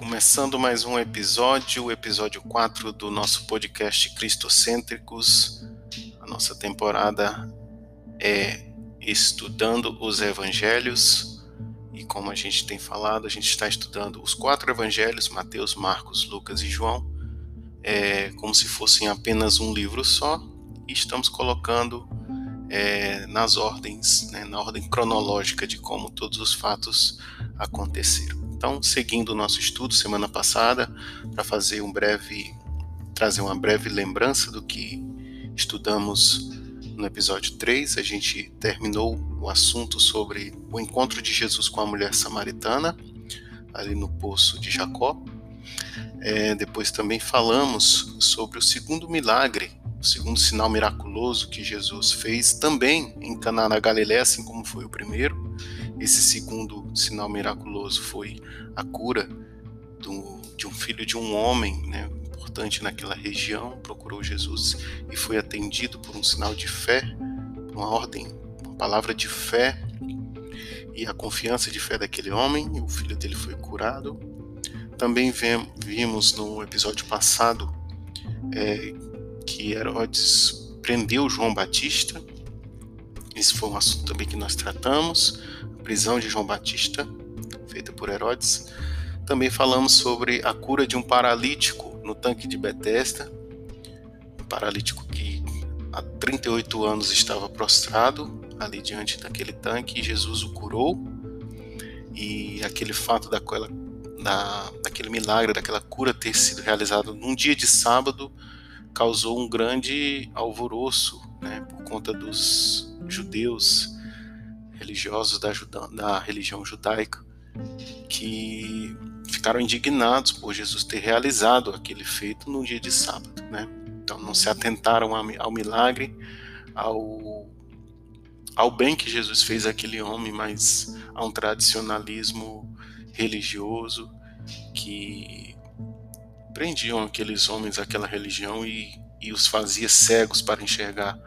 Começando mais um episódio, o episódio 4 do nosso podcast Cristocêntricos. A nossa temporada é estudando os evangelhos e como a gente tem falado, a gente está estudando os quatro evangelhos, Mateus, Marcos, Lucas e João, é, como se fossem apenas um livro só, e estamos colocando é, nas ordens, né, na ordem cronológica de como todos os fatos aconteceram. Então, seguindo o nosso estudo semana passada, para fazer um breve, trazer uma breve lembrança do que estudamos no episódio 3, a gente terminou o assunto sobre o encontro de Jesus com a mulher samaritana, ali no poço de Jacó. É, depois também falamos sobre o segundo milagre, o segundo sinal miraculoso que Jesus fez também em Caná na Galiléia, assim como foi o primeiro. Esse segundo sinal miraculoso foi a cura do, de um filho de um homem, né, importante naquela região, procurou Jesus e foi atendido por um sinal de fé, uma ordem, uma palavra de fé e a confiança de fé daquele homem, e o filho dele foi curado. Também vimos no episódio passado é, que Herodes prendeu João Batista. Esse foi um assunto também que nós tratamos prisão de João Batista, feita por Herodes. Também falamos sobre a cura de um paralítico no tanque de Betesda, um paralítico que há 38 anos estava prostrado ali diante daquele tanque e Jesus o curou. E aquele fato daquela, da, daquele milagre, daquela cura ter sido realizado num dia de sábado, causou um grande alvoroço né, por conta dos judeus religiosos da, da religião judaica que ficaram indignados por Jesus ter realizado aquele feito no dia de sábado, né? Então não se atentaram ao milagre, ao, ao bem que Jesus fez àquele homem, mas a um tradicionalismo religioso que prendiam aqueles homens àquela religião e, e os fazia cegos para enxergar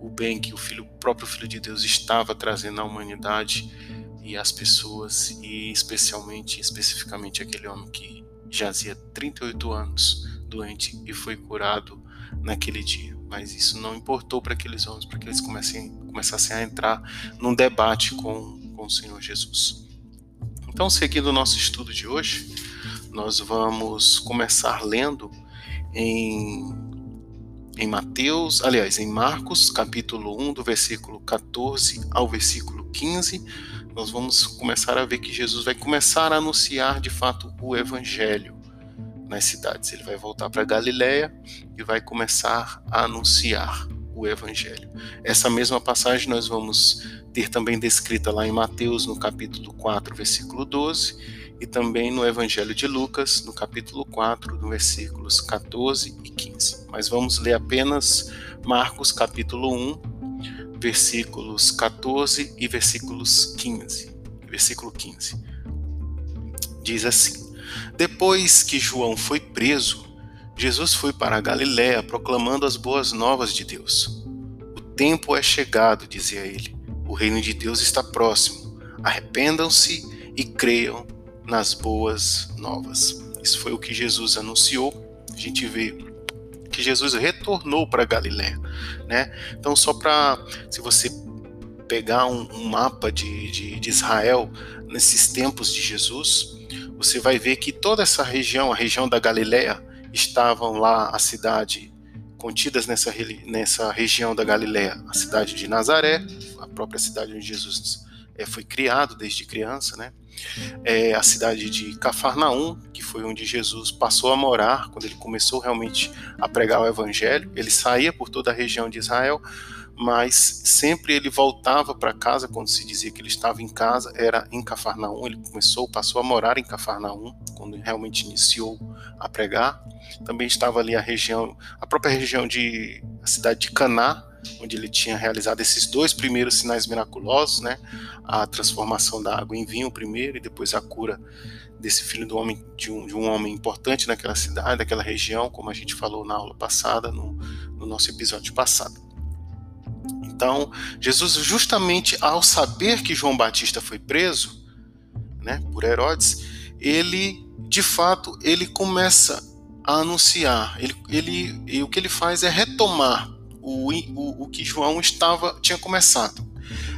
o bem que o filho, o próprio Filho de Deus estava trazendo à humanidade e às pessoas, e especialmente, especificamente aquele homem que jazia 38 anos doente e foi curado naquele dia. Mas isso não importou para aqueles homens, para que eles comecem, começassem a entrar num debate com, com o Senhor Jesus. Então, seguindo o nosso estudo de hoje, nós vamos começar lendo em em Mateus, aliás, em Marcos, capítulo 1, do versículo 14 ao versículo 15, nós vamos começar a ver que Jesus vai começar a anunciar de fato o evangelho nas cidades. Ele vai voltar para Galiléia e vai começar a anunciar o evangelho. Essa mesma passagem nós vamos ter também descrita lá em Mateus, no capítulo 4, versículo 12, e também no Evangelho de Lucas, no capítulo 4, no versículos 14 e 15. Mas vamos ler apenas Marcos, capítulo 1, versículos 14 e versículos 15. Versículo 15. Diz assim: Depois que João foi preso, Jesus foi para a Galiléia proclamando as boas novas de Deus. O tempo é chegado, dizia ele. O reino de Deus está próximo. Arrependam-se e creiam nas boas novas. Isso foi o que Jesus anunciou. A gente vê que Jesus retornou para Galiléia, né? Então só para se você pegar um, um mapa de, de, de Israel nesses tempos de Jesus, você vai ver que toda essa região, a região da Galiléia, estavam lá a cidade contidas nessa, nessa região da Galiléia, a cidade de Nazaré, a própria cidade onde Jesus é, foi criado desde criança, né? É, a cidade de Cafarnaum, que foi onde Jesus passou a morar quando ele começou realmente a pregar o evangelho. Ele saía por toda a região de Israel, mas sempre ele voltava para casa quando se dizia que ele estava em casa, era em Cafarnaum. Ele começou, passou a morar em Cafarnaum quando realmente iniciou a pregar. Também estava ali a região, a própria região de a cidade de Caná, onde ele tinha realizado esses dois primeiros sinais miraculosos, né? A transformação da água em vinho primeiro e depois a cura desse filho do homem de um, de um homem importante naquela cidade, daquela região, como a gente falou na aula passada, no, no nosso episódio passado. Então, Jesus, justamente ao saber que João Batista foi preso, né, por Herodes, ele, de fato, ele começa a anunciar. Ele, ele, e o que ele faz é retomar o, o, o que João estava tinha começado.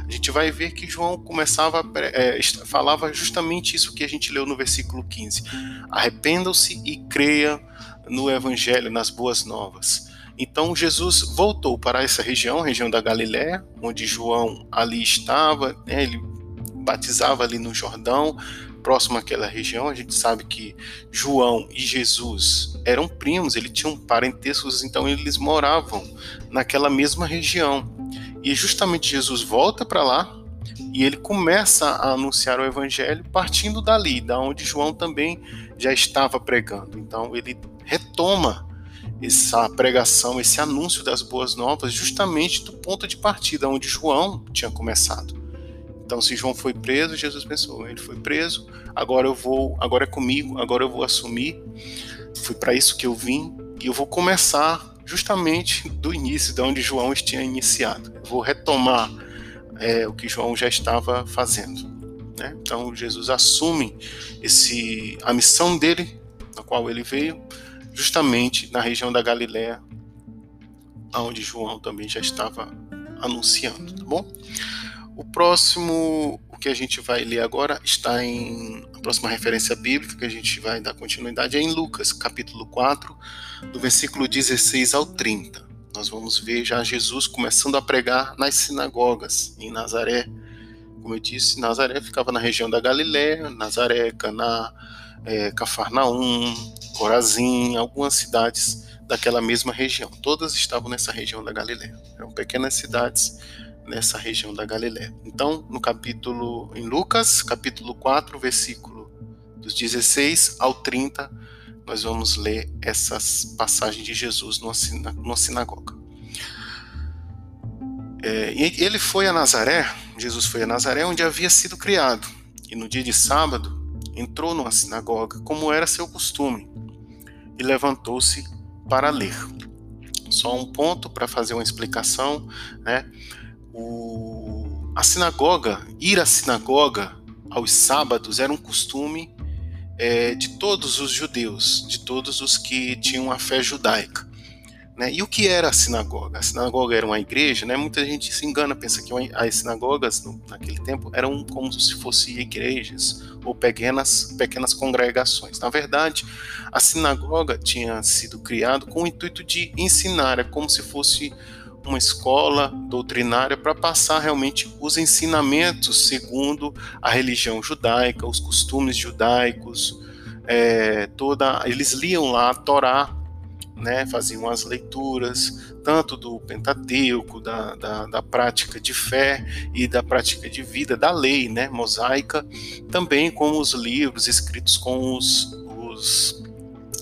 A gente vai ver que João começava é, falava justamente isso que a gente leu no versículo 15. Arrependam-se e creia no evangelho, nas boas novas. Então Jesus voltou para essa região, região da Galiléia, onde João ali estava, né, ele batizava ali no Jordão, próximo àquela região. A gente sabe que João e Jesus eram primos, eles tinham parentescos, então eles moravam naquela mesma região. E justamente Jesus volta para lá e ele começa a anunciar o evangelho partindo dali, da onde João também já estava pregando. Então ele retoma essa pregação, esse anúncio das boas novas, justamente do ponto de partida onde João tinha começado. Então, se João foi preso, Jesus pensou: ele foi preso, agora eu vou, agora é comigo, agora eu vou assumir. Foi para isso que eu vim e eu vou começar justamente do início, de onde João tinha iniciado. Eu vou retomar é, o que João já estava fazendo. Né? Então, Jesus assume esse a missão dele, na qual ele veio, justamente na região da Galiléia, onde João também já estava anunciando, tá bom? O próximo, o que a gente vai ler agora, está em. A próxima referência bíblica que a gente vai dar continuidade é em Lucas, capítulo 4, do versículo 16 ao 30. Nós vamos ver já Jesus começando a pregar nas sinagogas em Nazaré. Como eu disse, Nazaré ficava na região da Galiléia, Nazaré, Caná, é, Cafarnaum, Corazim, algumas cidades daquela mesma região. Todas estavam nessa região da Galiléia. Eram pequenas cidades nessa região da Galiléia. Então, no capítulo em Lucas, capítulo 4, versículo dos 16 ao 30, nós vamos ler essas passagens de Jesus numa sinagoga. É, ele foi a Nazaré, Jesus foi a Nazaré, onde havia sido criado, e no dia de sábado entrou numa sinagoga, como era seu costume, e levantou-se para ler. Só um ponto para fazer uma explicação, né? O, a sinagoga, ir à sinagoga aos sábados era um costume é, de todos os judeus, de todos os que tinham a fé judaica. Né? E o que era a sinagoga? A sinagoga era uma igreja, né? muita gente se engana, pensa que as sinagogas naquele tempo eram como se fossem igrejas ou pequenas, pequenas congregações. Na verdade, a sinagoga tinha sido criada com o intuito de ensinar, é como se fosse uma escola doutrinária para passar realmente os ensinamentos segundo a religião judaica, os costumes judaicos, é, toda eles liam lá a Torá, né, faziam as leituras tanto do Pentateuco, da, da, da, prática de fé e da prática de vida, da lei né, mosaica, também com os livros escritos com os, os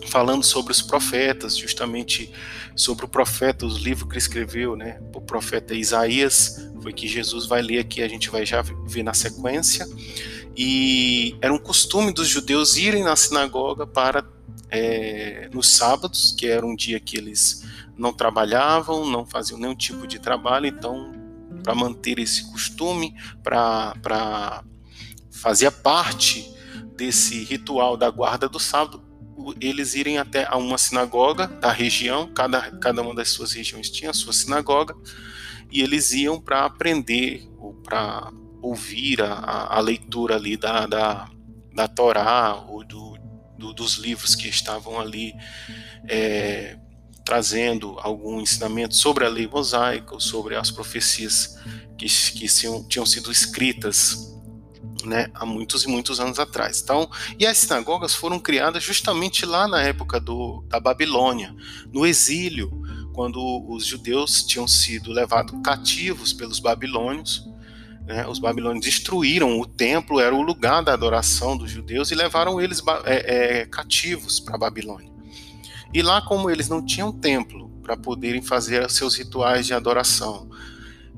falando sobre os profetas, justamente sobre o profeta, os livros que escreveu, né? O profeta Isaías, foi que Jesus vai ler aqui, a gente vai já ver na sequência. E era um costume dos judeus irem na sinagoga para é, nos sábados, que era um dia que eles não trabalhavam, não faziam nenhum tipo de trabalho, então para manter esse costume, para fazer parte desse ritual da guarda do sábado, eles irem até a uma sinagoga da região, cada, cada uma das suas regiões tinha a sua sinagoga, e eles iam para aprender ou para ouvir a, a, leitura ali da, da, da Torá ou do, do, dos livros que estavam ali é, trazendo algum ensinamento sobre a lei mosaica ou sobre as profecias que, que tinham sido escritas né, há muitos e muitos anos atrás. Então, e as sinagogas foram criadas justamente lá na época do, da Babilônia, no exílio, quando os judeus tinham sido levados cativos pelos babilônios. Né, os babilônios destruíram o templo, era o lugar da adoração dos judeus, e levaram eles é, é, cativos para a Babilônia. E lá, como eles não tinham templo para poderem fazer seus rituais de adoração,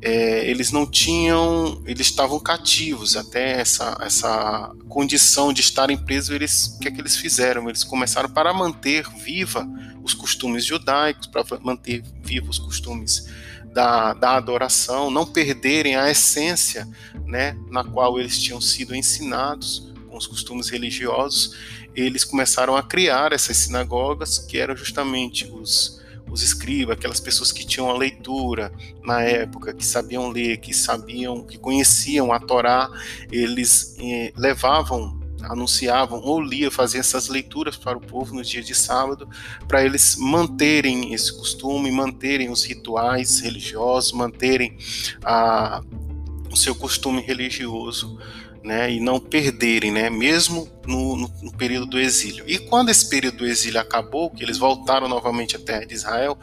é, eles não tinham, eles estavam cativos até essa, essa condição de estarem presos. Eles, o que é que eles fizeram? Eles começaram para manter viva os costumes judaicos, para manter vivos os costumes da, da adoração, não perderem a essência, né, na qual eles tinham sido ensinados. com os costumes religiosos, eles começaram a criar essas sinagogas que eram justamente os os escribas, aquelas pessoas que tinham a leitura na época, que sabiam ler, que sabiam, que conheciam a Torá, eles eh, levavam, anunciavam ou liam, faziam essas leituras para o povo nos dias de sábado, para eles manterem esse costume, manterem os rituais religiosos, manterem a, o seu costume religioso né, e não perderem, né, mesmo no, no, no, período do exílio. E quando esse período do exílio acabou, que eles voltaram novamente à terra de Israel,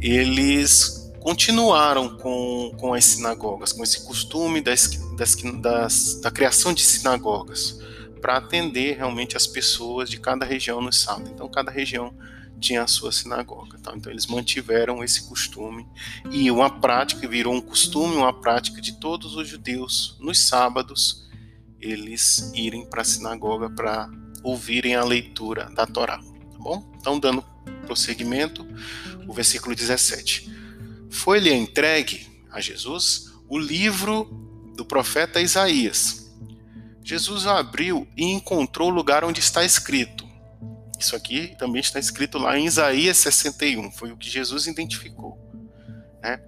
eles continuaram com, com as sinagogas, com esse costume das, das, das da criação de sinagogas, para atender realmente as pessoas de cada região no sábado. Então, cada região tinha a sua sinagoga. Tá? Então eles mantiveram esse costume e uma prática virou um costume, uma prática de todos os judeus nos sábados eles irem para a sinagoga para ouvirem a leitura da Torá, tá bom? Então, dando prosseguimento, o versículo 17. Foi-lhe entregue a Jesus o livro do profeta Isaías. Jesus abriu e encontrou o lugar onde está escrito. Isso aqui também está escrito lá em Isaías 61, foi o que Jesus identificou. Né?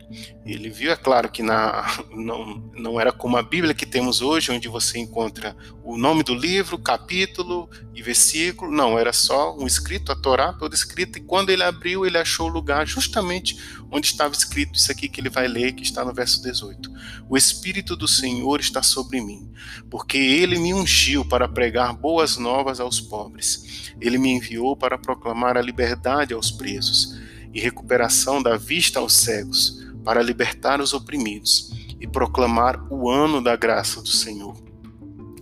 Ele viu, é claro, que na, não, não era como a Bíblia que temos hoje, onde você encontra o nome do livro, capítulo e versículo. Não, era só um escrito, a Torá toda escrita, e quando ele abriu, ele achou o lugar justamente onde estava escrito isso aqui que ele vai ler, que está no verso 18. O Espírito do Senhor está sobre mim, porque ele me ungiu para pregar boas novas aos pobres. Ele me enviou para proclamar a liberdade aos presos e recuperação da vista aos cegos, para libertar os oprimidos e proclamar o ano da graça do Senhor.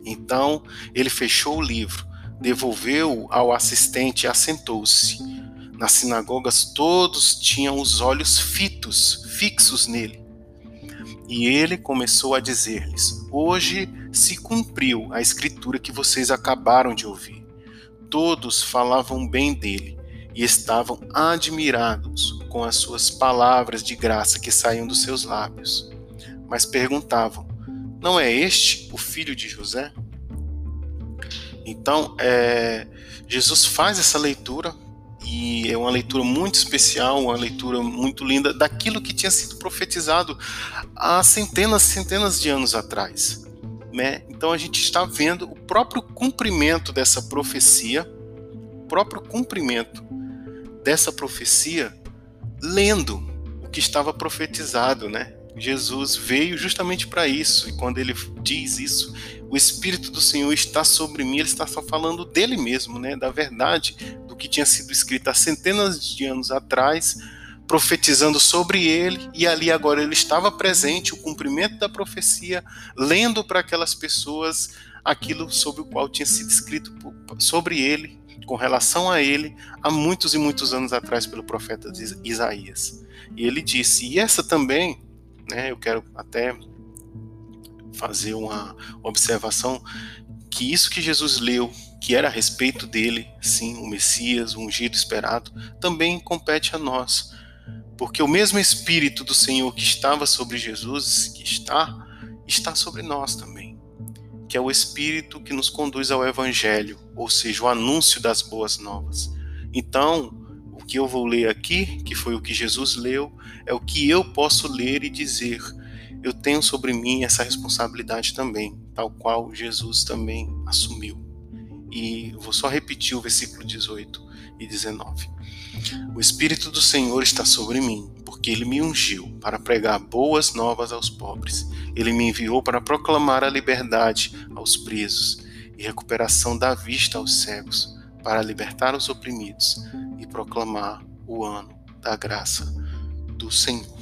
Então ele fechou o livro, devolveu-o ao assistente e assentou-se. Nas sinagogas todos tinham os olhos fitos, fixos nele. E ele começou a dizer-lhes: Hoje se cumpriu a escritura que vocês acabaram de ouvir. Todos falavam bem dele e estavam admirados com as suas palavras de graça que saíam dos seus lábios. Mas perguntavam: Não é este o filho de José? Então, é, Jesus faz essa leitura e é uma leitura muito especial, uma leitura muito linda daquilo que tinha sido profetizado há centenas, centenas de anos atrás. Né? Então a gente está vendo o próprio cumprimento dessa profecia, o próprio cumprimento dessa profecia lendo o que estava profetizado, né? Jesus veio justamente para isso, e quando ele diz isso, o Espírito do Senhor está sobre mim, ele está só falando dele mesmo, né? Da verdade, do que tinha sido escrito há centenas de anos atrás, profetizando sobre ele, e ali agora ele estava presente, o cumprimento da profecia, lendo para aquelas pessoas aquilo sobre o qual tinha sido escrito sobre ele com relação a ele há muitos e muitos anos atrás pelo profeta Isaías. E ele disse: e essa também, né, eu quero até fazer uma observação que isso que Jesus leu, que era a respeito dele, sim, o Messias, o ungido esperado, também compete a nós. Porque o mesmo Espírito do Senhor que estava sobre Jesus, que está, está sobre nós também que é o Espírito que nos conduz ao Evangelho, ou seja, o anúncio das boas novas. Então, o que eu vou ler aqui, que foi o que Jesus leu, é o que eu posso ler e dizer. Eu tenho sobre mim essa responsabilidade também, tal qual Jesus também assumiu. E vou só repetir o versículo 18 e 19. O Espírito do Senhor está sobre mim, porque ele me ungiu para pregar boas novas aos pobres. Ele me enviou para proclamar a liberdade aos presos e recuperação da vista aos cegos, para libertar os oprimidos e proclamar o ano da graça do Senhor.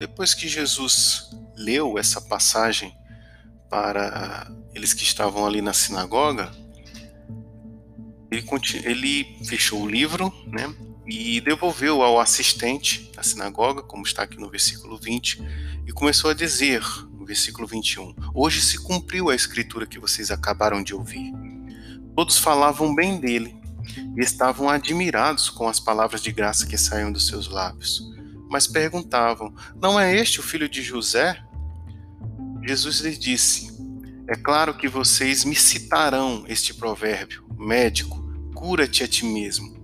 Depois que Jesus leu essa passagem para eles que estavam ali na sinagoga, ele, ele fechou o livro, né? E devolveu ao assistente da sinagoga, como está aqui no versículo 20, e começou a dizer, no versículo 21, Hoje se cumpriu a escritura que vocês acabaram de ouvir. Todos falavam bem dele e estavam admirados com as palavras de graça que saíam dos seus lábios. Mas perguntavam: Não é este o filho de José? Jesus lhes disse: É claro que vocês me citarão este provérbio: médico, cura-te a ti mesmo.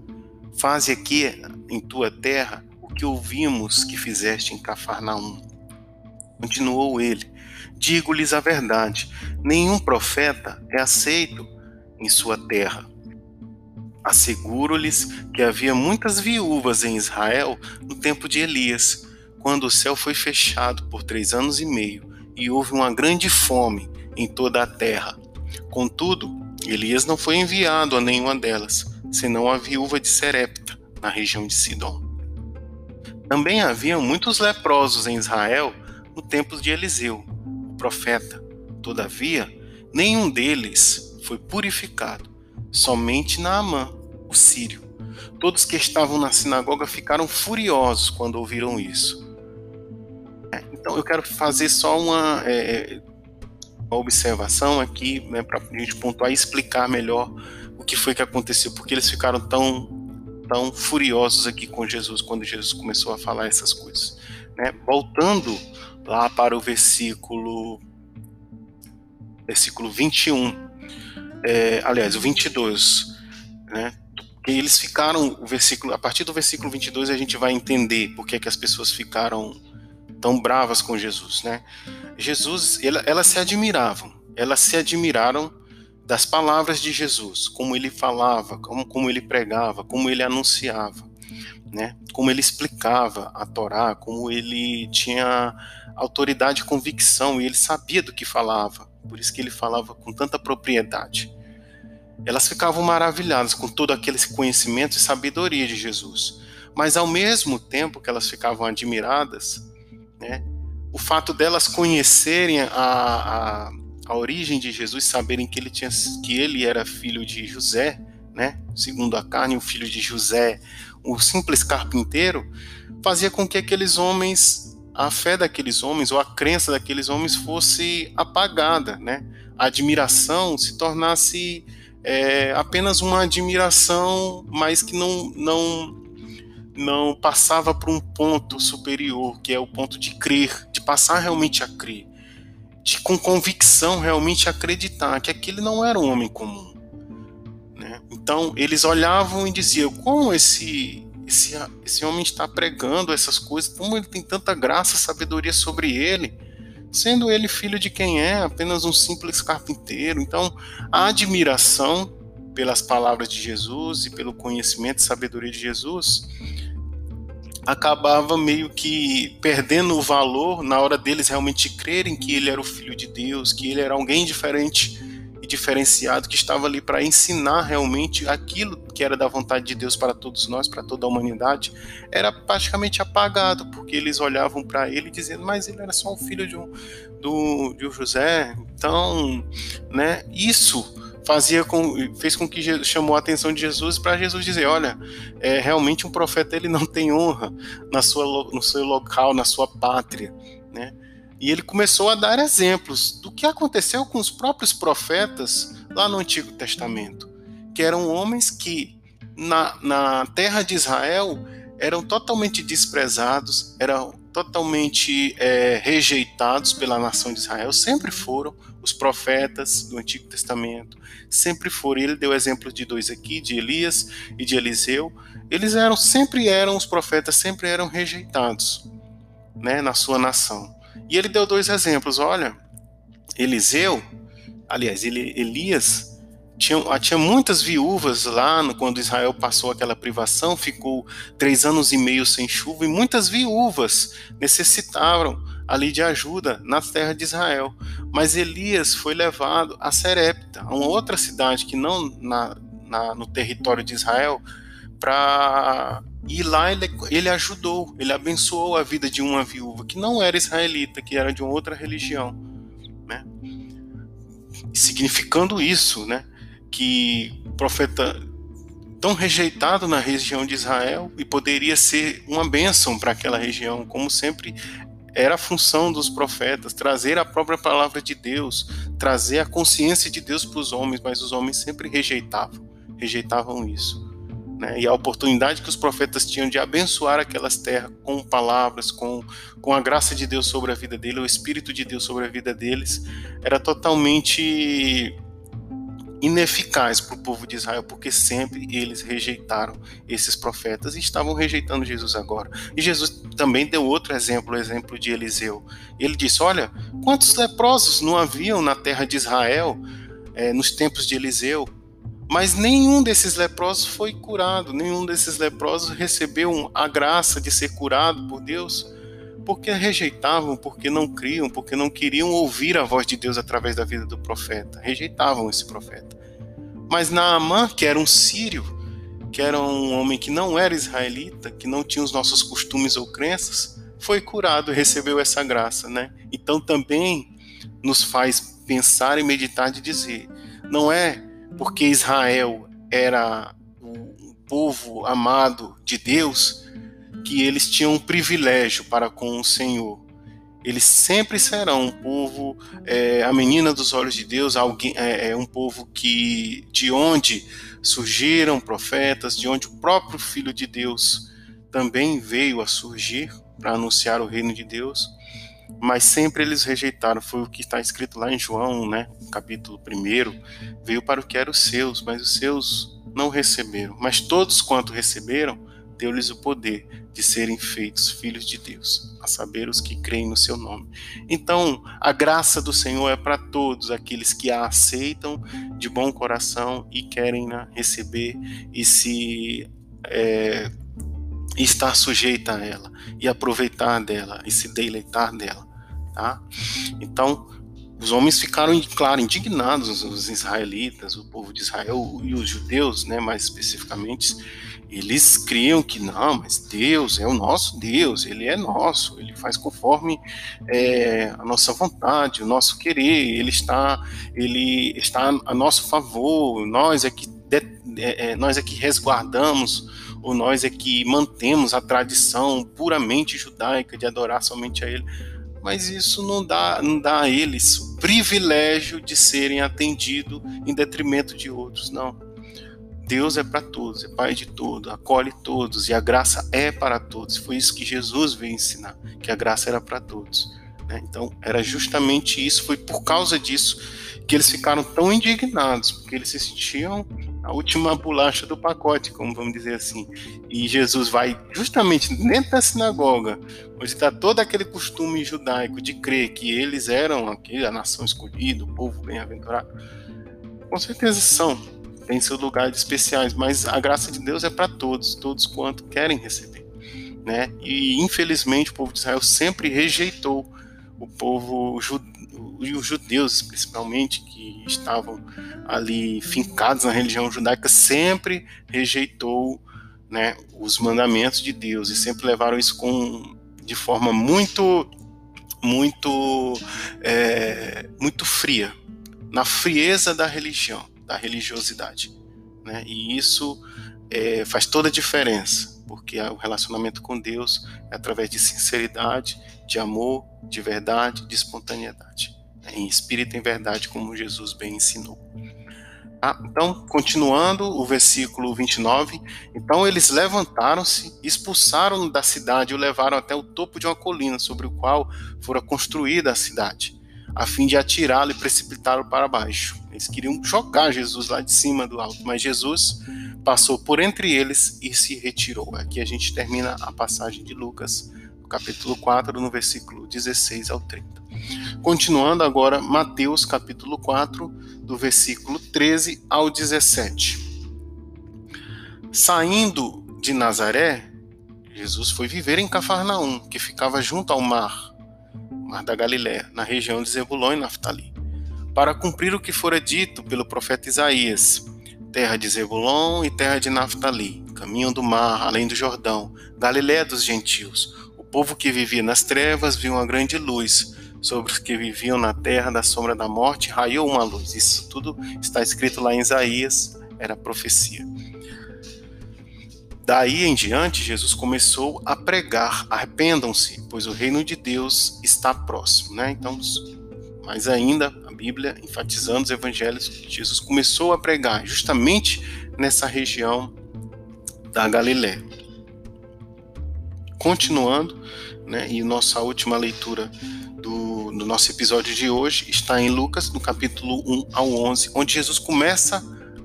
Faze aqui em tua terra o que ouvimos que fizeste em Cafarnaum. Continuou ele: Digo-lhes a verdade: nenhum profeta é aceito em sua terra. Asseguro-lhes que havia muitas viúvas em Israel no tempo de Elias, quando o céu foi fechado por três anos e meio e houve uma grande fome em toda a terra. Contudo, Elias não foi enviado a nenhuma delas, senão a viúva de Serepta, na região de Sidom. Também havia muitos leprosos em Israel no tempo de Eliseu, o profeta. Todavia, nenhum deles foi purificado, somente Naamã, o sírio. Todos que estavam na sinagoga ficaram furiosos quando ouviram isso. É, então eu quero fazer só uma, é, é uma observação aqui, né, para a gente pontuar e explicar melhor o que foi que aconteceu, porque eles ficaram tão, tão furiosos aqui com Jesus quando Jesus começou a falar essas coisas. Né? Voltando lá para o versículo, versículo 21, é, aliás, o 22, né? eles ficaram, o versículo, a partir do versículo 22 a gente vai entender por que, que as pessoas ficaram tão bravas com Jesus, né? Jesus, ela, elas se admiravam, elas se admiraram das palavras de Jesus, como ele falava, como, como ele pregava, como ele anunciava, né? Como ele explicava a Torá, como ele tinha autoridade e convicção e ele sabia do que falava, por isso que ele falava com tanta propriedade. Elas ficavam maravilhadas com todo aquele conhecimento e sabedoria de Jesus, mas ao mesmo tempo que elas ficavam admiradas, né? O fato delas conhecerem a, a, a origem de Jesus, saberem que ele, tinha, que ele era filho de José, né? segundo a carne, o filho de José, o simples carpinteiro, fazia com que aqueles homens, a fé daqueles homens ou a crença daqueles homens fosse apagada, né? A admiração se tornasse é, apenas uma admiração, mas que não, não não passava para um ponto superior, que é o ponto de crer, de passar realmente a crer, de com convicção realmente acreditar que aquele não era um homem comum. Né? Então eles olhavam e diziam: como esse, esse, esse homem está pregando essas coisas, como ele tem tanta graça, sabedoria sobre ele, sendo ele filho de quem é, apenas um simples carpinteiro. Então a admiração pelas palavras de Jesus e pelo conhecimento e sabedoria de Jesus acabava meio que perdendo o valor na hora deles realmente crerem que ele era o filho de Deus, que ele era alguém diferente e diferenciado que estava ali para ensinar realmente aquilo que era da vontade de Deus para todos nós, para toda a humanidade, era praticamente apagado, porque eles olhavam para ele dizendo, mas ele era só um filho de um, do, de um José. Então, né, isso fazia com, fez com que Jesus, chamou a atenção de Jesus para Jesus dizer, olha, é, realmente um profeta ele não tem honra na sua, no seu local, na sua pátria, né? E ele começou a dar exemplos do que aconteceu com os próprios profetas lá no Antigo Testamento, que eram homens que na, na terra de Israel eram totalmente desprezados, eram totalmente é, rejeitados pela nação de Israel, sempre foram os profetas do Antigo Testamento, sempre foram. Ele deu exemplo de dois aqui, de Elias e de Eliseu. Eles eram, sempre eram os profetas, sempre eram rejeitados, né, na sua nação. E ele deu dois exemplos. Olha, Eliseu, aliás, ele, Elias tinha, ah, tinha muitas viúvas lá no, quando Israel passou aquela privação, ficou três anos e meio sem chuva, e muitas viúvas necessitavam ali de ajuda na terra de Israel. Mas Elias foi levado a Serepta, uma outra cidade que não na, na, no território de Israel, para ir lá ele, ele ajudou, ele abençoou a vida de uma viúva que não era israelita, que era de uma outra religião, né? Significando isso, né? Que profeta tão rejeitado na região de Israel e poderia ser uma bênção para aquela região, como sempre era a função dos profetas, trazer a própria palavra de Deus, trazer a consciência de Deus para os homens, mas os homens sempre rejeitavam, rejeitavam isso. né, e a oportunidade que os profetas tinham de abençoar aquelas terras com palavras, com, com a graça de Deus sobre a vida deles, o Espírito de Deus sobre a vida deles, era totalmente ineficaz para o povo de Israel, porque sempre eles rejeitaram esses profetas e estavam rejeitando Jesus agora. E Jesus também deu outro exemplo, o exemplo de Eliseu. Ele disse: Olha, quantos leprosos não haviam na terra de Israel é, nos tempos de Eliseu? Mas nenhum desses leprosos foi curado, nenhum desses leprosos recebeu a graça de ser curado por Deus, porque rejeitavam, porque não criam, porque não queriam ouvir a voz de Deus através da vida do profeta. Rejeitavam esse profeta. Mas Naamã, que era um sírio, que era um homem que não era israelita, que não tinha os nossos costumes ou crenças, foi curado e recebeu essa graça, né? Então também nos faz pensar e meditar de dizer, não é porque Israel era o povo amado de Deus, que eles tinham um privilégio para com o Senhor. Eles sempre serão um povo, é, a menina dos olhos de Deus, alguém, é, é um povo que de onde surgiram profetas, de onde o próprio Filho de Deus também veio a surgir para anunciar o reino de Deus mas sempre eles rejeitaram. Foi o que está escrito lá em João, né, capítulo 1. Veio para o que eram os seus, mas os seus não receberam. Mas todos quanto receberam, deu-lhes o poder de serem feitos filhos de Deus, a saber, os que creem no seu nome. Então, a graça do Senhor é para todos aqueles que a aceitam de bom coração e querem né, receber e se. É, estar sujeita a ela e aproveitar dela e se deleitar dela, tá? Então, os homens ficaram, claro, indignados, os israelitas, o povo de Israel e os judeus, né, mais especificamente, eles criam que não, mas Deus é o nosso Deus, Ele é nosso, Ele faz conforme é, a nossa vontade, o nosso querer, Ele está, Ele está a nosso favor, nós é que, de, é, nós é que resguardamos ou nós é que mantemos a tradição puramente judaica de adorar somente a Ele. Mas isso não dá, não dá a eles o privilégio de serem atendidos em detrimento de outros, não. Deus é para todos, é Pai de todos, acolhe todos e a graça é para todos. Foi isso que Jesus veio ensinar, que a graça era para todos. Né? Então, era justamente isso, foi por causa disso que eles ficaram tão indignados, porque eles se sentiam a última bolacha do pacote, como vamos dizer assim. E Jesus vai justamente dentro da sinagoga, onde está todo aquele costume judaico de crer que eles eram a nação escolhida, o povo bem-aventurado. Com certeza são, tem seus lugares especiais, mas a graça de Deus é para todos, todos quanto querem receber. Né? E infelizmente o povo de Israel sempre rejeitou o povo judeu e os judeus, principalmente, que estavam ali fincados na religião judaica, sempre rejeitou né, os mandamentos de Deus e sempre levaram isso com, de forma muito, muito, é, muito fria, na frieza da religião, da religiosidade. Né? E isso é, faz toda a diferença, porque o relacionamento com Deus é através de sinceridade, de amor, de verdade, de espontaneidade em espírito e em verdade, como Jesus bem ensinou. Ah, então, continuando o versículo 29, então eles levantaram-se, expulsaram da cidade e o levaram até o topo de uma colina sobre o qual fora construída a cidade, a fim de atirá-lo e precipitá-lo para baixo. Eles queriam jogar Jesus lá de cima do alto, mas Jesus passou por entre eles e se retirou. Aqui a gente termina a passagem de Lucas, capítulo 4, no versículo 16 ao 30. Continuando agora, Mateus capítulo 4, do versículo 13 ao 17. Saindo de Nazaré, Jesus foi viver em Cafarnaum, que ficava junto ao mar, mar da Galiléia, na região de Zebulon e Naftali, para cumprir o que fora dito pelo profeta Isaías: terra de Zebulon e terra de Naftali, caminho do mar, além do Jordão, Galiléia dos gentios. Povo que vivia nas trevas viu uma grande luz sobre os que viviam na terra da sombra da morte, raiou uma luz. Isso tudo está escrito lá em Isaías, era profecia. Daí em diante, Jesus começou a pregar: arrependam-se, pois o reino de Deus está próximo. Né? Então, mais ainda, a Bíblia enfatizando os evangelhos, Jesus começou a pregar justamente nessa região da Galiléia. Continuando, né, e nossa última leitura do, do, nosso episódio de hoje está em Lucas, no capítulo 1 ao 11, onde Jesus começa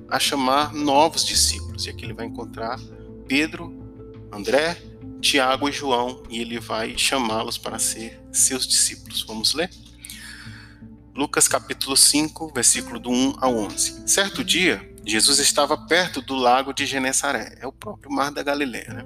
a chamar novos discípulos. E aqui ele vai encontrar Pedro, André, Tiago e João, e ele vai chamá-los para ser seus discípulos. Vamos ler? Lucas capítulo 5, versículo do 1 ao 11. Certo dia, Jesus estava perto do lago de Genezaré, é o próprio mar da Galileia, né?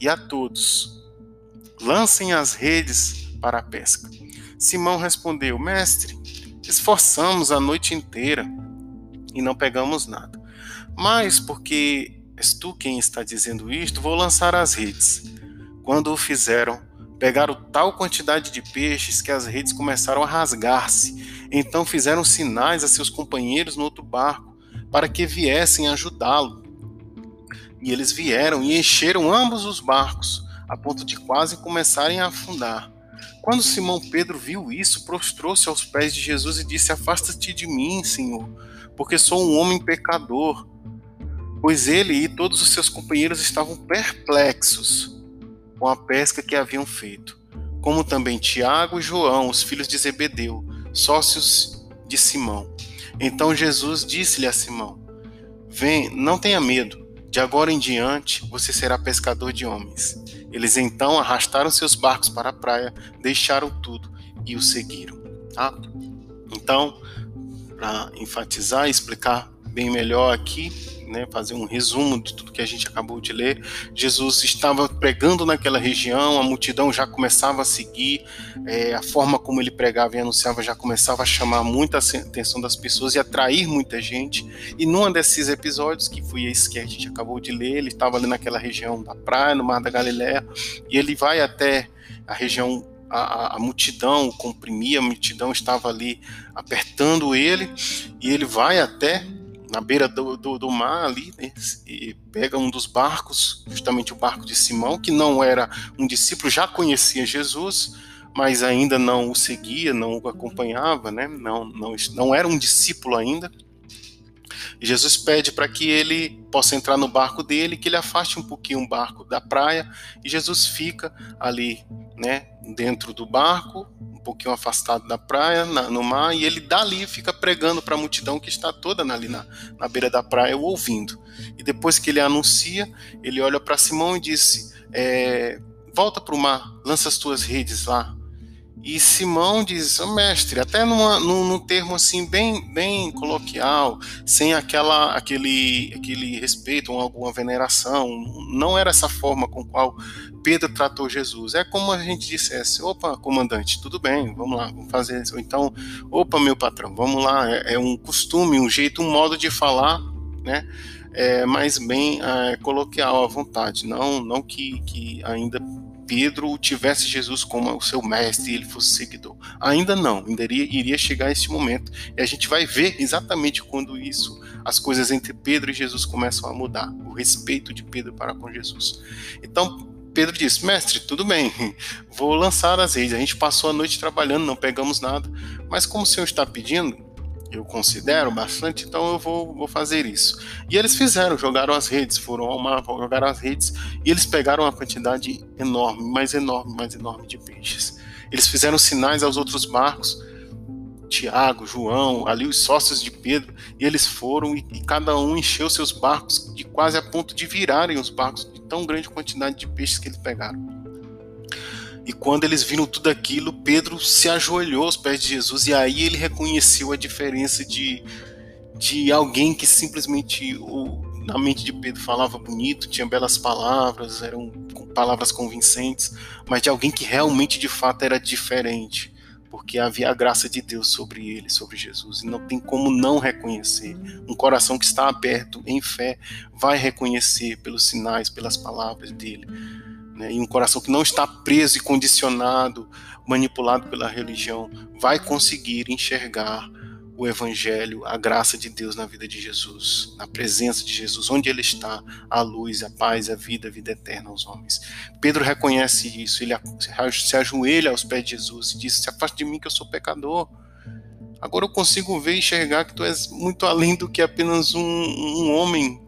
e a todos: Lancem as redes para a pesca. Simão respondeu: Mestre, esforçamos a noite inteira e não pegamos nada. Mas porque és tu quem está dizendo isto, vou lançar as redes. Quando o fizeram, pegaram tal quantidade de peixes que as redes começaram a rasgar-se. Então fizeram sinais a seus companheiros no outro barco para que viessem ajudá-lo. E eles vieram e encheram ambos os barcos, a ponto de quase começarem a afundar. Quando Simão Pedro viu isso, prostrou-se aos pés de Jesus e disse: Afasta-te de mim, Senhor, porque sou um homem pecador. Pois ele e todos os seus companheiros estavam perplexos com a pesca que haviam feito, como também Tiago e João, os filhos de Zebedeu, sócios de Simão. Então Jesus disse-lhe a Simão: Vem, não tenha medo, de agora em diante você será pescador de homens. Eles então arrastaram seus barcos para a praia, deixaram tudo e o seguiram. Tá? Então, para enfatizar e explicar bem melhor aqui, né, fazer um resumo de tudo que a gente acabou de ler. Jesus estava pregando naquela região, a multidão já começava a seguir, é, a forma como ele pregava e anunciava já começava a chamar muita atenção das pessoas e atrair muita gente. E num desses episódios, que foi esse que a gente acabou de ler, ele estava ali naquela região da praia, no Mar da Galileia, e ele vai até a região a, a, multidão comprimia, a multidão estava ali apertando ele, e ele vai até na beira do, do, do mar ali, né, e pega um dos barcos, justamente o barco de Simão, que não era um discípulo, já conhecia Jesus, mas ainda não o seguia, não o acompanhava, né, não, não, não era um discípulo ainda. E Jesus pede para que ele possa entrar no barco dele, que ele afaste um pouquinho o barco da praia, e Jesus fica ali, né, dentro do barco, pouquinho afastado da praia, na, no mar, e ele dali fica pregando para a multidão que está toda ali na, na beira da praia ouvindo. E depois que ele anuncia, ele olha para Simão e disse: é, Volta para o mar, lança as tuas redes lá. E Simão diz, oh, mestre, até numa, num, num, termo assim bem, bem coloquial, sem aquela, aquele, aquele respeito ou alguma veneração, não era essa forma com qual Pedro tratou Jesus. É como a gente dissesse, opa, comandante, tudo bem, vamos lá, vamos fazer isso. Ou então, opa, meu patrão, vamos lá. É, é um costume, um jeito, um modo de falar, né? É, mas bem é, coloquial à vontade, não, não que, que ainda Pedro tivesse Jesus como o seu mestre e ele fosse seguidor. Ainda não, ainda iria, iria chegar esse momento. E a gente vai ver exatamente quando isso, as coisas entre Pedro e Jesus começam a mudar, o respeito de Pedro para com Jesus. Então, Pedro disse: Mestre, tudo bem, vou lançar as redes. A gente passou a noite trabalhando, não pegamos nada, mas como o senhor está pedindo, eu considero bastante, então eu vou, vou fazer isso. E eles fizeram, jogaram as redes, foram ao mar, jogaram as redes, e eles pegaram uma quantidade enorme, mais enorme, mais enorme de peixes. Eles fizeram sinais aos outros barcos, Tiago, João, ali os sócios de Pedro, e eles foram e, e, cada um encheu seus barcos de quase a ponto de virarem os barcos de tão grande quantidade de peixes que eles pegaram. E quando eles viram tudo aquilo, Pedro se ajoelhou aos pés de Jesus e aí ele reconheceu a diferença de, de alguém que simplesmente na mente de Pedro falava bonito, tinha belas palavras, eram palavras convincentes, mas de alguém que realmente de fato era diferente. porque havia a graça de Deus sobre ele, sobre Jesus, e não tem como não reconhecer. Um coração que está aberto em fé vai reconhecer pelos sinais, pelas palavras dele. Né? E um coração que não está preso e condicionado, manipulado pela religião, vai conseguir enxergar o Evangelho, a graça de Deus na vida de Jesus, na presença de Jesus, onde Ele está, a luz, a paz, a vida, a vida eterna aos homens. Pedro reconhece isso, ele se ajoelha aos pés de Jesus e diz: Se afaste de mim que eu sou pecador. Agora eu consigo ver e enxergar que tu és muito além do que apenas um, um homem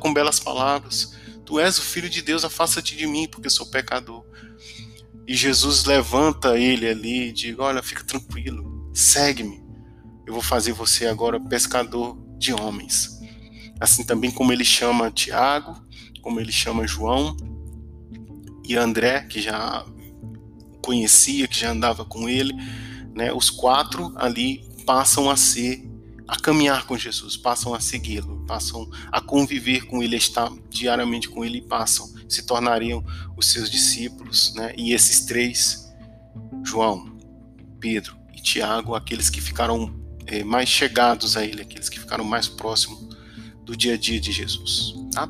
com belas palavras. Tu és o Filho de Deus, afasta-te de mim, porque sou pecador. E Jesus levanta ele ali e diz: Olha, fica tranquilo, segue-me eu vou fazer você agora pescador de homens. Assim também como ele chama Tiago, como ele chama João e André, que já conhecia, que já andava com ele, né? Os quatro ali passam a ser a caminhar com Jesus, passam a segui-lo, passam a conviver com ele, a estar diariamente com ele passam, se tornariam os seus discípulos, né? E esses três, João, Pedro e Tiago, aqueles que ficaram é, mais chegados a Ele, aqueles que ficaram mais próximos do dia a dia de Jesus. Tá?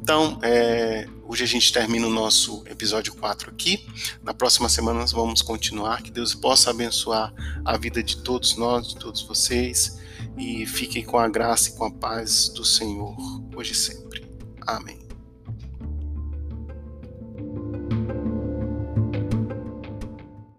Então, é, hoje a gente termina o nosso episódio 4 aqui. Na próxima semana nós vamos continuar. Que Deus possa abençoar a vida de todos nós, de todos vocês. E fiquem com a graça e com a paz do Senhor, hoje e sempre. Amém.